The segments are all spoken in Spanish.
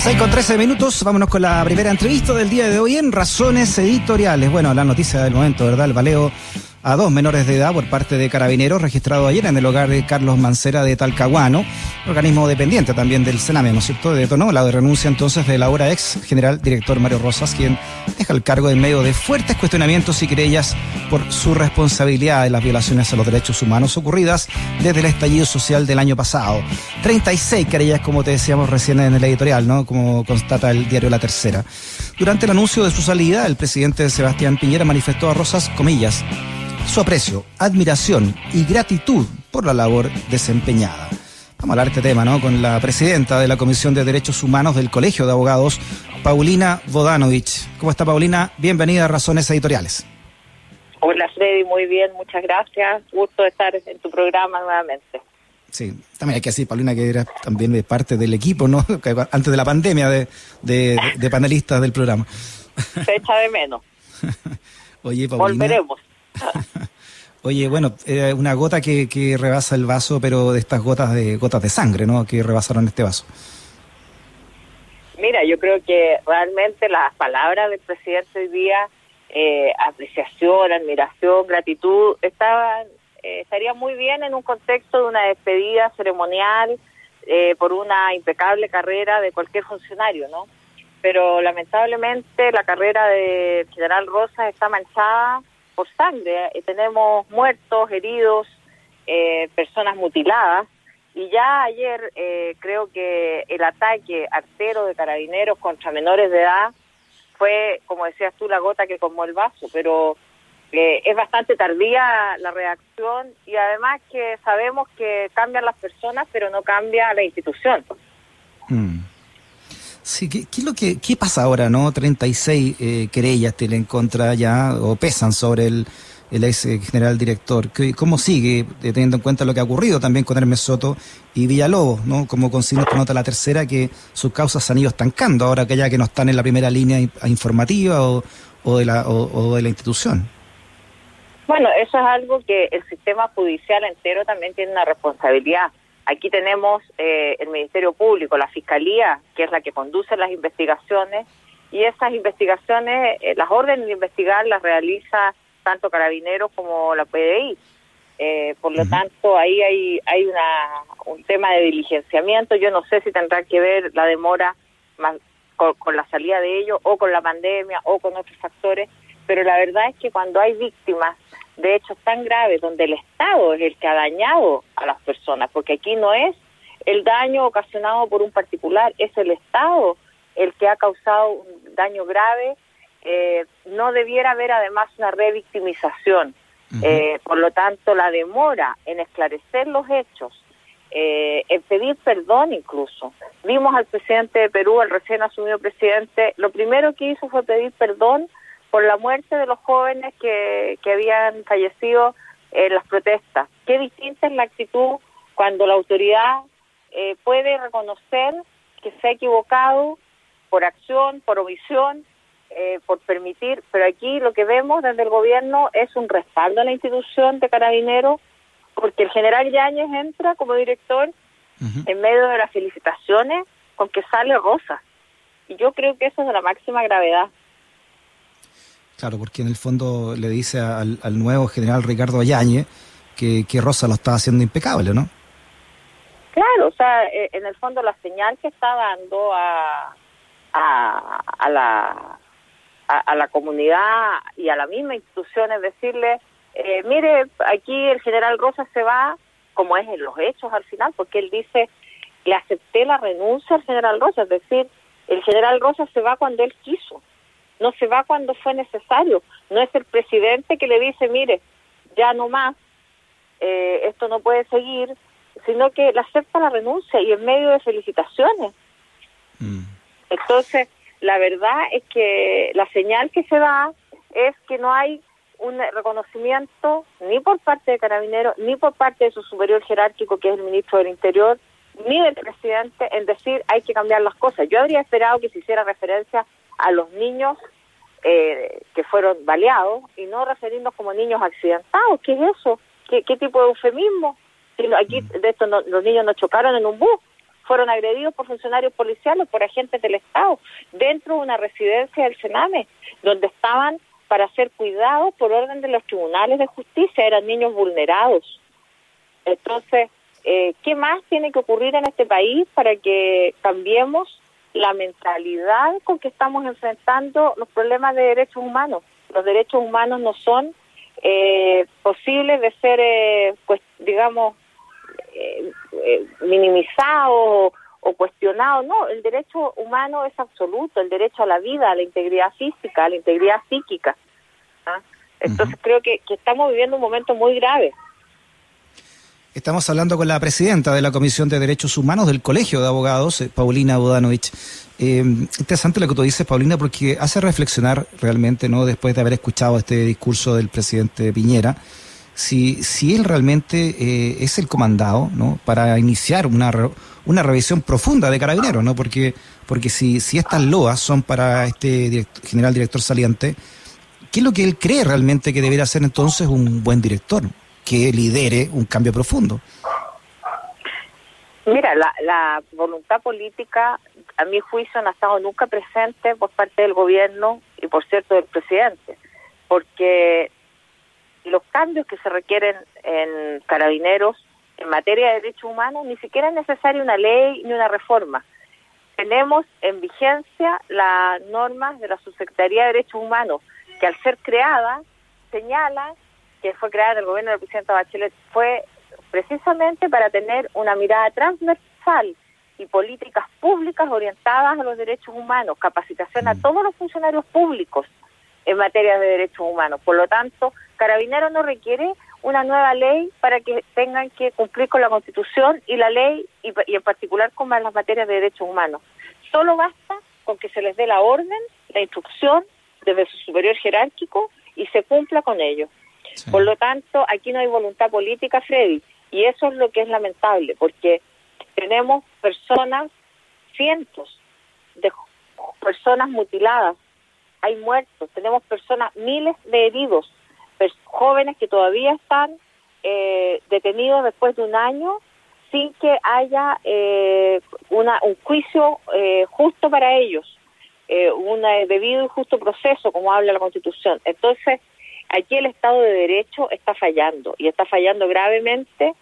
6 con 13 minutos, vámonos con la primera entrevista del día de hoy en Razones Editoriales. Bueno, la noticia del momento, ¿verdad? El baleo a dos menores de edad por parte de carabineros registrado ayer en el hogar de Carlos Mancera de Talcahuano, organismo dependiente también del Sename, ¿no es cierto? Detonó la renuncia entonces de la ahora ex general director Mario Rosas, quien deja el cargo en medio de fuertes cuestionamientos y querellas por su responsabilidad en las violaciones a los derechos humanos ocurridas desde el estallido social del año pasado. 36 querellas, como te decíamos recién en el editorial, ¿no? Como constata el diario La Tercera. Durante el anuncio de su salida, el presidente Sebastián Piñera manifestó a Rosas, comillas, su aprecio, admiración y gratitud por la labor desempeñada. Vamos a hablar de este tema, ¿no? Con la presidenta de la Comisión de Derechos Humanos del Colegio de Abogados, Paulina Vodanovich. ¿Cómo está, Paulina? Bienvenida a Razones Editoriales. Hola, Freddy, muy bien, muchas gracias. Gusto de estar en tu programa nuevamente. Sí, también hay que decir, Paulina, que era también de parte del equipo, ¿no? Antes de la pandemia de, de panelistas del programa. Se echa de menos. Oye, Paulina. Volveremos. Oye, bueno, eh, una gota que, que, rebasa el vaso, pero de estas gotas de gotas de sangre, ¿no? Que rebasaron este vaso. Mira, yo creo que realmente las palabras del presidente hoy día, eh, apreciación, admiración, gratitud, estaban eh, estaría muy bien en un contexto de una despedida ceremonial eh, por una impecable carrera de cualquier funcionario, ¿no? Pero lamentablemente la carrera de General Rosas está manchada por sangre. Eh, tenemos muertos, heridos, eh, personas mutiladas. Y ya ayer eh, creo que el ataque artero de carabineros contra menores de edad fue, como decías tú, la gota que comó el vaso, pero es bastante tardía la reacción y además que sabemos que cambian las personas, pero no cambia la institución. Mm. Sí, ¿qué, qué, lo que, ¿qué pasa ahora, no? 36 eh, querellas tienen contra ya, o pesan sobre el, el ex eh, general director. ¿Cómo sigue, eh, teniendo en cuenta lo que ha ocurrido también con Hermes Soto y Villalobos, ¿no? Como consigna esta nota la tercera, que sus causas se han ido estancando ahora que ya que no están en la primera línea informativa o, o de, la, o de la institución. Bueno, eso es algo que el sistema judicial entero también tiene una responsabilidad. Aquí tenemos eh, el Ministerio Público, la Fiscalía, que es la que conduce las investigaciones, y esas investigaciones, eh, las órdenes de investigar las realiza tanto Carabineros como la PDI. Eh, por lo tanto, ahí hay, hay una, un tema de diligenciamiento. Yo no sé si tendrá que ver la demora más con, con la salida de ellos o con la pandemia o con otros factores, pero la verdad es que cuando hay víctimas de hechos tan graves donde el Estado es el que ha dañado a las personas, porque aquí no es el daño ocasionado por un particular, es el Estado el que ha causado un daño grave, eh, no debiera haber además una revictimización. eh, por lo tanto, la demora en esclarecer los hechos, eh, en pedir perdón incluso. Vimos al presidente de Perú, el recién asumido presidente, lo primero que hizo fue pedir perdón por la muerte de los jóvenes que, que habían fallecido en las protestas. Qué distinta es la actitud cuando la autoridad eh, puede reconocer que se ha equivocado por acción, por omisión, eh, por permitir, pero aquí lo que vemos desde el gobierno es un respaldo a la institución de carabineros, porque el general Yáñez entra como director uh -huh. en medio de las felicitaciones con que sale Rosa. Y yo creo que eso es de la máxima gravedad. Claro, porque en el fondo le dice al, nuevo general Ricardo Ayañez que, Rosa lo está haciendo impecable, ¿no? Claro, o sea, eh, en el fondo la señal que está dando a, a, a la a, a, la comunidad y a la misma institución es decirle, eh, mire, aquí el general Rosa se va, como es en los hechos al final, porque él dice, le acepté la renuncia al general Rosa, es decir, el general Rosa se va cuando él quiso no se va cuando fue necesario. No es el presidente que le dice, mire, ya no más, eh, esto no puede seguir, sino que le acepta la renuncia y en medio de felicitaciones. Mm. Entonces, la verdad es que la señal que se da es que no hay un reconocimiento ni por parte de Carabineros, ni por parte de su superior jerárquico, que es el ministro del Interior, ni del presidente, en decir hay que cambiar las cosas. Yo habría esperado que se hiciera referencia a los niños eh, que fueron baleados y no referirnos como niños accidentados. ¿Qué es eso? ¿Qué, qué tipo de eufemismo? Aquí, de esto, no, los niños no chocaron en un bus, fueron agredidos por funcionarios policiales, por agentes del Estado, dentro de una residencia del Sename, donde estaban para ser cuidados por orden de los tribunales de justicia, eran niños vulnerados. Entonces, eh, ¿qué más tiene que ocurrir en este país para que cambiemos la mentalidad con que estamos enfrentando los problemas de derechos humanos? Los derechos humanos no son eh, posibles de ser, eh, pues, digamos, eh, eh, minimizado o cuestionado. No, el derecho humano es absoluto, el derecho a la vida, a la integridad física, a la integridad psíquica. ¿ah? Entonces creo que, estamos viviendo un momento muy grave. Estamos hablando con la presidenta de la Comisión de Derechos Humanos del Colegio de Abogados, eh, Paulina Budanovich. interesante lo que tú dices, Paulina, porque hace reflexionar realmente, ¿no? Después de haber escuchado este discurso del presidente Piñera, si, si él realmente eh, es el comandado ¿no? para iniciar una, una revisión profunda de carabineros, ¿no? porque, porque si, si estas loas son para este general director saliente, ¿qué es lo que él cree realmente que debería ser entonces un buen director que lidere un cambio profundo? Mira, la, la voluntad política, a mi juicio, no ha estado nunca presente por parte del gobierno y, por cierto, del presidente, porque los cambios que se requieren en carabineros en materia de derechos humanos, ni siquiera es necesaria una ley ni una reforma. Tenemos en vigencia las normas de la Subsecretaría de Derechos Humanos, que al ser creada, señala que fue creada en el gobierno del presidente Bachelet, fue precisamente para tener una mirada transversal y políticas públicas orientadas a los derechos humanos, capacitación a mm. todos los funcionarios públicos en materia de derechos humanos. Por lo tanto, Carabineros no requiere una nueva ley para que tengan que cumplir con la Constitución y la ley y, en particular con las materias de derechos humanos. Solo basta con que se les dé la orden, la instrucción desde su superior jerárquico y se cumpla con ello. Por lo tanto, aquí no hay voluntad política, Freddy, y eso es lo que es lamentable, porque tenemos personas, cientos de personas mutiladas, hay muertos, tenemos personas, miles de heridos, jóvenes que todavía están eh, detenidos después de un año sin que haya eh, una, un juicio eh, justo para ellos, un debido y justo proceso, como habla la Constitución. Entonces, aquí el Estado de Derecho está fallando y está fallando gravemente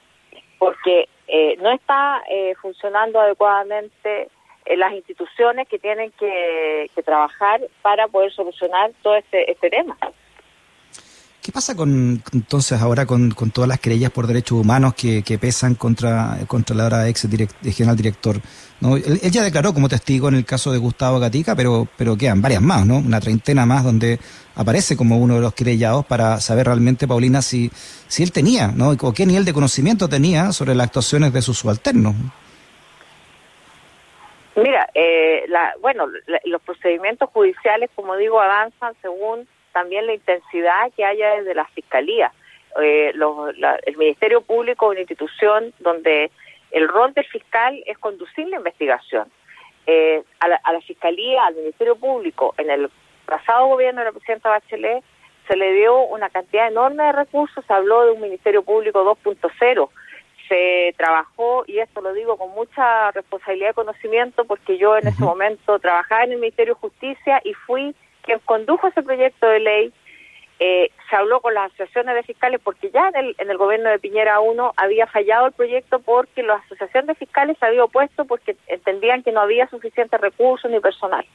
porque no está funcionando adecuadamente las instituciones que tienen que, trabajar para poder solucionar todo este, este tema. ¿Qué pasa con entonces ahora con, todas las querellas por derechos humanos que, pesan contra, contra la ahora ex general director? ¿no? Él, ya declaró como testigo en el caso de Gustavo Gatica, pero, pero quedan varias más, ¿no? Una treintena más donde aparece como uno de los querellados para saber realmente, Paulina, si, si él tenía, ¿no? O qué nivel de conocimiento tenía sobre las actuaciones de sus subalternos. Mira, eh, la, bueno, los procedimientos judiciales, como digo, avanzan según también la intensidad que haya desde la Fiscalía. Eh, el Ministerio Público es una institución donde el rol del fiscal es conducir la investigación. Eh, a, la, Fiscalía, al Ministerio Público, en el pasado gobierno de la presidenta Bachelet, se le dio una cantidad enorme de recursos, se habló de un Ministerio Público 2.0, se trabajó, y esto lo digo con mucha responsabilidad y conocimiento, porque yo en ese momento trabajaba en el Ministerio de Justicia y fui quien condujo ese proyecto de ley, eh, se habló con las asociaciones de fiscales porque ya en el, en el gobierno de Piñera 1 había fallado el proyecto porque la asociación de fiscales se había opuesto porque entendían que no había suficientes recursos ni personal.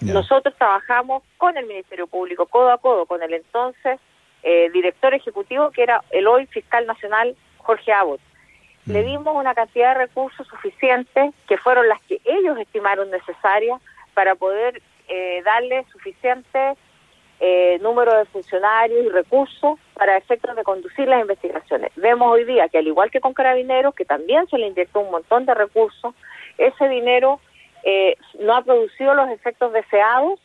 Nosotros trabajamos con el Ministerio Público, codo a codo, con el entonces eh, director ejecutivo que era el hoy fiscal nacional Jorge Abbott. Le mm. dimos una cantidad de recursos suficientes que fueron las que ellos estimaron necesarias para poder eh, darle suficiente eh, número de funcionarios y recursos para efectos de conducir las investigaciones. Vemos hoy día que al igual que con Carabineros, que también se le inyectó un montón de recursos, ese dinero eh, no ha producido los efectos deseados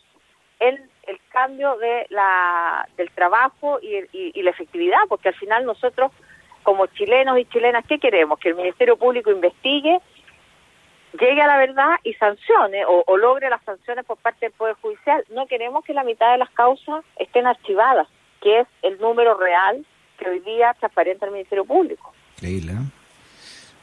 en el cambio de la, del trabajo y, y la efectividad, porque al final nosotros como chilenos y chilenas, ¿qué queremos? Que el Ministerio Público investigue llegue a la verdad y sancione o, logre las sanciones por parte del Poder Judicial. No queremos que la mitad de las causas estén archivadas, que es el número real que hoy día se aparenta el Ministerio Público. Increíble, ¿eh?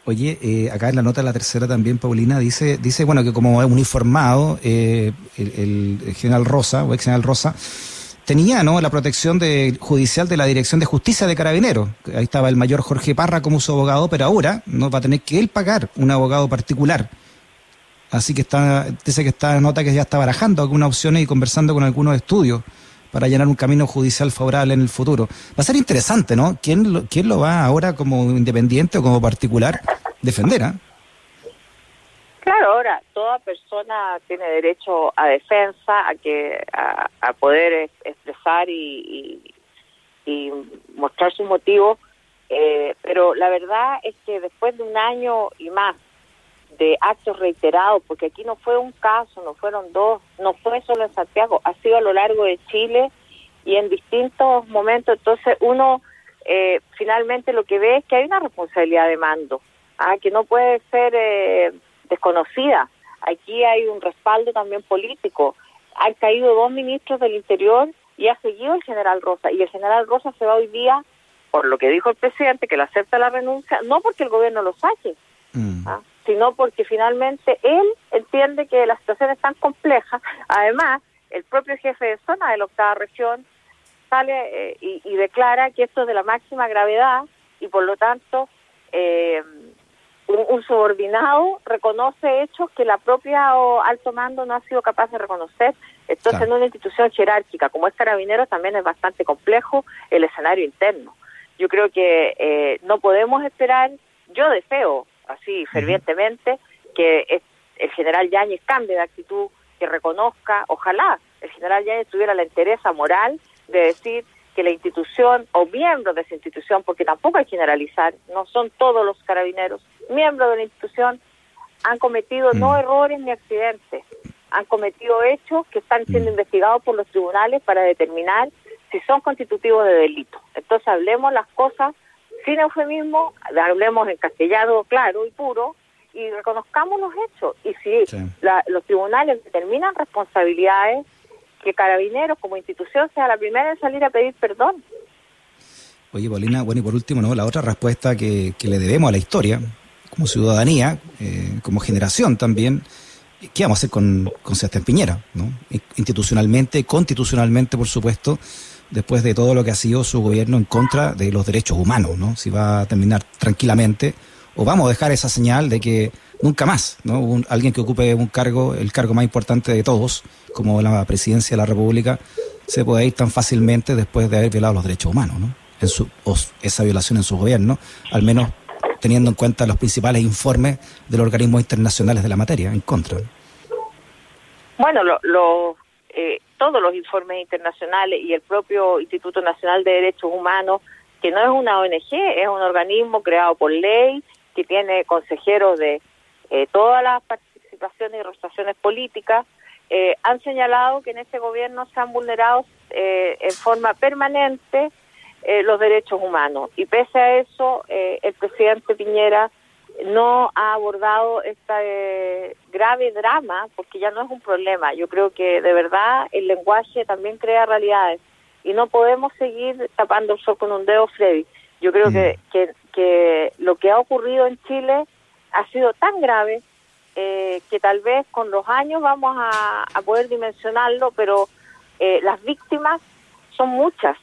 Oye, eh, acá en la nota la tercera también, Paulina, dice, dice bueno, que como uniformado, eh, el, el, general Rosa, o ex general Rosa, tenía ¿no? la protección de, judicial de la Dirección de Justicia de Carabineros. Ahí estaba el mayor Jorge Parra como su abogado, pero ahora no va a tener que él pagar un abogado particular. Así que está, dice que está nota que ya está barajando algunas opciones y conversando con algunos estudios para llenar un camino judicial favorable en el futuro. Va a ser interesante, ¿no? ¿Quién lo, quién lo va ahora como independiente o como particular defender? ¿eh? Claro, ahora toda persona tiene derecho a defensa, a que a, poder expresar y, y, mostrar su motivo, eh, pero la verdad es que después de un año y más de actos reiterados, porque aquí no fue un caso, no fueron dos, no fue solo en Santiago, ha sido a lo largo de Chile y en distintos momentos, entonces uno eh, finalmente lo que ve es que hay una responsabilidad de mando, ¿ah? que no puede ser... Eh, desconocida. Aquí hay un respaldo también político. Han caído dos ministros del Interior y ha seguido el general Rosa. Y el general Rosa se va hoy día, por lo que dijo el presidente, que le acepta la renuncia, no porque el gobierno lo saque, mm. ¿ah? Sino porque finalmente él entiende que la situación es tan compleja. Además, el propio jefe de zona de la octava región sale eh, y, y, declara que esto es de la máxima gravedad y por lo tanto eh, un, subordinado reconoce hechos que la propia alto mando no ha sido capaz de reconocer. Entonces, en una institución jerárquica como es Carabineros también es bastante complejo el escenario interno. Yo creo que eh, no podemos esperar, yo deseo, así fervientemente, que el general Yáñez cambie de actitud, que reconozca, ojalá el general Yáñez tuviera la interesa moral de decir que la institución o miembros de esa institución, porque tampoco hay que generalizar, no son todos los carabineros, miembros de la institución han cometido no mm. errores ni accidentes, han cometido hechos que están siendo mm. investigados por los tribunales para determinar si son constitutivos de delito. Entonces hablemos las cosas sin eufemismo, hablemos en castellano claro y puro y reconozcamos los hechos. Y si los tribunales determinan responsabilidades, que Carabineros como institución sea la primera en salir a pedir perdón. Oye, Paulina, bueno, y por último, ¿no? la otra respuesta que, que le debemos a la historia, como ciudadanía, eh, como generación también, ¿qué vamos a hacer con, con Sebastián Piñera? ¿no? Institucionalmente, constitucionalmente, por supuesto, después de todo lo que ha sido su gobierno en contra de los derechos humanos, ¿no? Si va a terminar tranquilamente o vamos a dejar esa señal de que nunca más, ¿no? alguien que ocupe un cargo, el cargo más importante de todos, como la presidencia de la República, se puede ir tan fácilmente después de haber violado los derechos humanos, ¿no? En su, o esa violación en su gobierno, al menos teniendo en cuenta los principales informes de los organismos internacionales de la materia en contra. Bueno, lo, eh, todos los informes internacionales y el propio Instituto Nacional de Derechos Humanos, que no es una ONG, es un organismo creado por ley, que tiene consejeros de eh, todas las participaciones y representaciones políticas, eh, han señalado que en este gobierno se han vulnerado eh, en forma permanente eh, los derechos humanos. Y pese a eso, el presidente Piñera no ha abordado este grave drama, porque ya no es un problema. Yo creo que de verdad el lenguaje también crea realidades y no podemos seguir tapando el sol con un dedo, Freddy. Yo creo que, mm. que, que lo que ha ocurrido en Chile ha sido tan grave eh, que tal vez con los años vamos a, poder dimensionarlo, pero eh, las víctimas son muchas.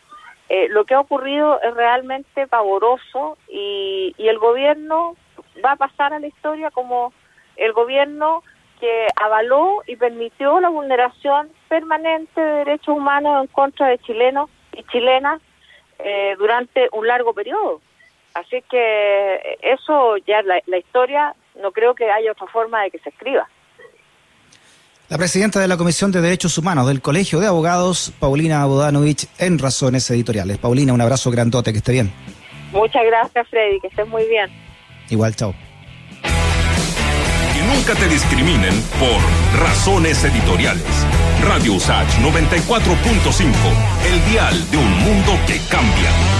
Eh, lo que ha ocurrido es realmente pavoroso y, y el gobierno va a pasar a la historia como el gobierno que avaló y permitió la vulneración permanente de derechos humanos en contra de chilenos y chilenas durante un largo periodo. Así que eso ya la, la historia no creo que haya otra forma de que se escriba. La presidenta de la Comisión de Derechos Humanos del Colegio de Abogados, Paulina Bodanovich, en Razones Editoriales. Paulina, un abrazo grandote, que esté bien. Muchas gracias, Freddy, que estés muy bien. Igual, chao. Que nunca te discriminen por razones editoriales. Radio USACH 94.5, el dial de un mundo que cambia.